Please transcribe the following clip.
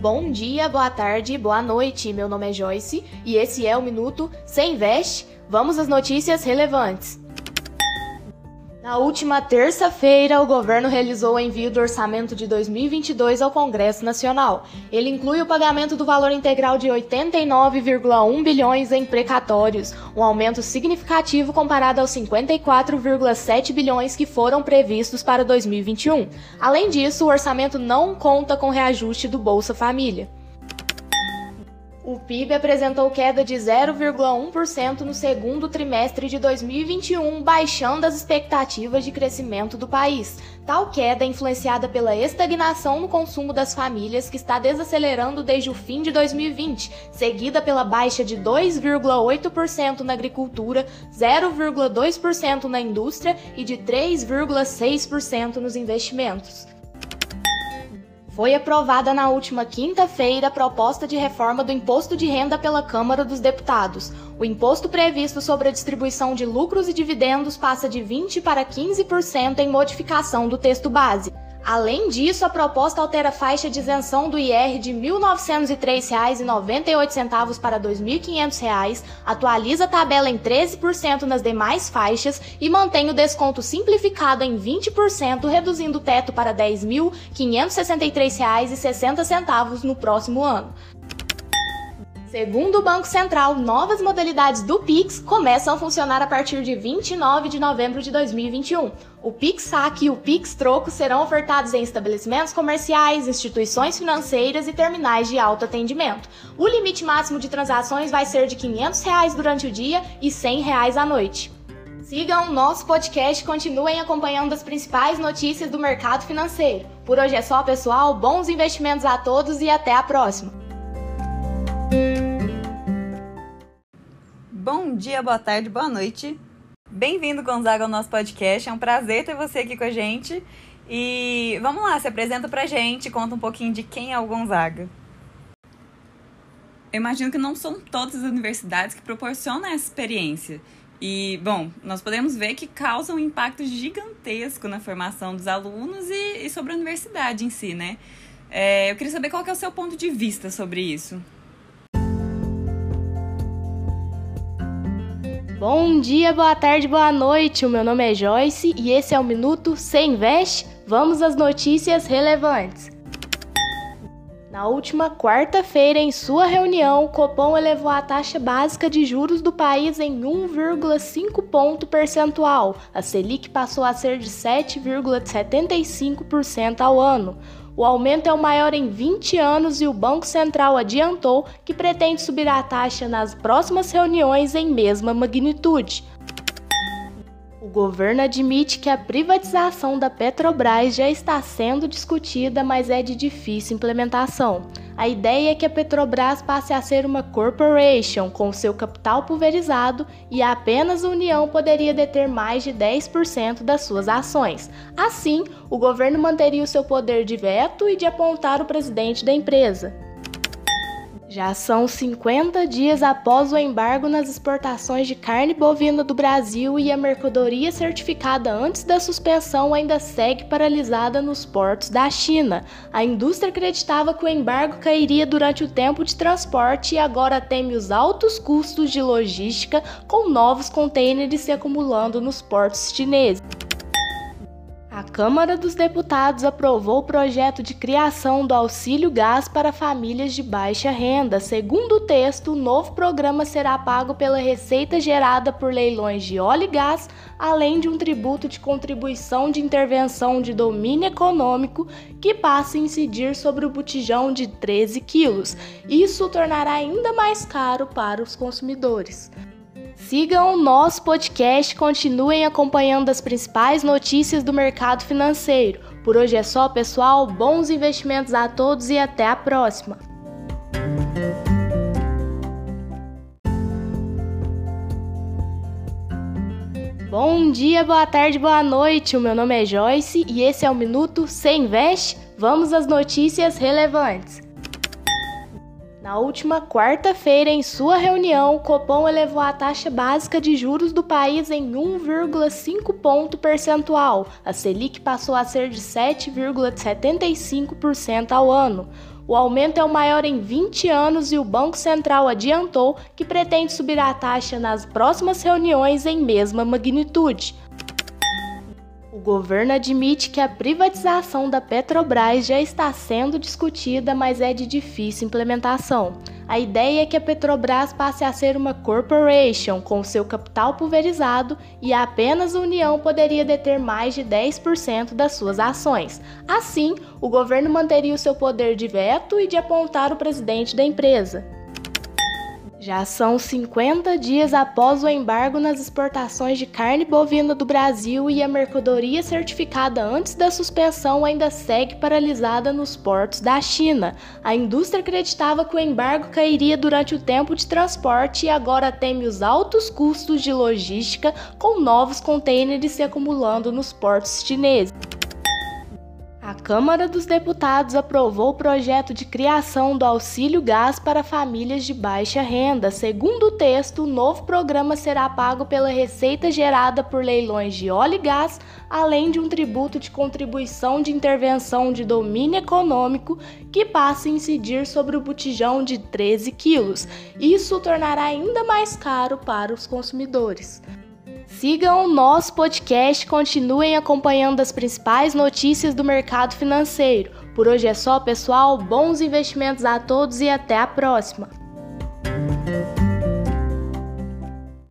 Bom dia, boa tarde, boa noite. Meu nome é Joyce e esse é o Minuto Sem Investe. Vamos às notícias relevantes. Na última terça-feira, o governo realizou o envio do orçamento de 2022 ao Congresso Nacional. Ele inclui o pagamento do valor integral de 89,1 bilhões em precatórios, um aumento significativo comparado aos 54,7 bilhões que foram previstos para 2021. Além disso, o orçamento não conta com reajuste do Bolsa Família. O PIB apresentou queda de 0,1% no segundo trimestre de 2021, baixando as expectativas de crescimento do país. Tal queda é influenciada pela estagnação no consumo das famílias, que está desacelerando desde o fim de 2020, seguida pela baixa de 2,8% na agricultura, 0,2% na indústria e de 3,6% nos investimentos. Foi aprovada na última quinta-feira a proposta de reforma do imposto de renda pela Câmara dos Deputados. O imposto previsto sobre a distribuição de lucros e dividendos passa de 20% para 15% em modificação do texto base. Além disso, a proposta altera a faixa de isenção do IR de R$ 1.903,98 para R$ 2.500, atualiza a tabela em 13% nas demais faixas e mantém o desconto simplificado em 20%, reduzindo o teto para R$ 10.563,60 no próximo ano. Segundo o Banco Central, novas modalidades do Pix começam a funcionar a partir de 29 de novembro de 2021. O Pix Saque e o Pix Troco serão ofertados em estabelecimentos comerciais, instituições financeiras e terminais de alto atendimento. O limite máximo de transações vai ser de 500 reais durante o dia e 100 reais à noite. Sigam nosso podcast e continuem acompanhando as principais notícias do mercado financeiro. Por hoje é só, pessoal. Bons investimentos a todos e até a próxima! Dia, boa tarde, boa noite. Bem-vindo, Gonzaga, ao nosso podcast. É um prazer ter você aqui com a gente. E vamos lá, se apresenta pra gente, conta um pouquinho de quem é o Gonzaga. Eu imagino que não são todas as universidades que proporcionam essa experiência. E, bom, nós podemos ver que causa um impacto gigantesco na formação dos alunos e, e sobre a universidade em si, né? É, eu queria saber qual é o seu ponto de vista sobre isso. Bom dia, boa tarde, boa noite. O meu nome é Joyce e esse é o Minuto Sem Investe. Vamos às notícias relevantes. Na última quarta-feira, em sua reunião, o Copom elevou a taxa básica de juros do país em 1,5 ponto percentual. A Selic passou a ser de 7,75% ao ano. O aumento é o maior em 20 anos e o Banco Central adiantou que pretende subir a taxa nas próximas reuniões em mesma magnitude. O governo admite que a privatização da Petrobras já está sendo discutida, mas é de difícil implementação. A ideia é que a Petrobras passe a ser uma corporation com seu capital pulverizado e apenas a União poderia deter mais de 10% das suas ações. Assim, o governo manteria o seu poder de veto e de apontar o presidente da empresa. Já são 50 dias após o embargo nas exportações de carne bovina do Brasil e a mercadoria certificada antes da suspensão ainda segue paralisada nos portos da China. A indústria acreditava que o embargo cairia durante o tempo de transporte e agora teme os altos custos de logística com novos contêineres se acumulando nos portos chineses. Câmara dos Deputados aprovou o projeto de criação do auxílio gás para famílias de baixa renda. Segundo o texto, o novo programa será pago pela receita gerada por leilões de óleo e gás, além de um tributo de contribuição de intervenção de domínio econômico que passa a incidir sobre o botijão de 13 quilos. Isso tornará ainda mais caro para os consumidores. Sigam o nosso podcast, continuem acompanhando as principais notícias do mercado financeiro. Por hoje é só, pessoal. Bons investimentos a todos e até a próxima. Bom dia, boa tarde, boa noite. O meu nome é Joyce e esse é o Minuto Sem Investe. Vamos às notícias relevantes. Na última quarta-feira, em sua reunião, o Copom elevou a taxa básica de juros do país em 1,5 ponto percentual. A Selic passou a ser de 7,75% ao ano. O aumento é o maior em 20 anos e o Banco Central adiantou que pretende subir a taxa nas próximas reuniões em mesma magnitude. O governo admite que a privatização da Petrobras já está sendo discutida, mas é de difícil implementação. A ideia é que a Petrobras passe a ser uma corporation com seu capital pulverizado e apenas a União poderia deter mais de 10% das suas ações. Assim, o governo manteria o seu poder de veto e de apontar o presidente da empresa. Já são 50 dias após o embargo nas exportações de carne bovina do Brasil e a mercadoria certificada antes da suspensão ainda segue paralisada nos portos da China. A indústria acreditava que o embargo cairia durante o tempo de transporte e agora teme os altos custos de logística com novos contêineres se acumulando nos portos chineses. Câmara dos Deputados aprovou o projeto de criação do auxílio gás para famílias de baixa renda. Segundo o texto, o novo programa será pago pela receita gerada por leilões de óleo e gás, além de um tributo de contribuição de intervenção de domínio econômico que passa a incidir sobre o botijão de 13 quilos. Isso tornará ainda mais caro para os consumidores. Sigam o nosso podcast, continuem acompanhando as principais notícias do mercado financeiro. Por hoje é só, pessoal. Bons investimentos a todos e até a próxima!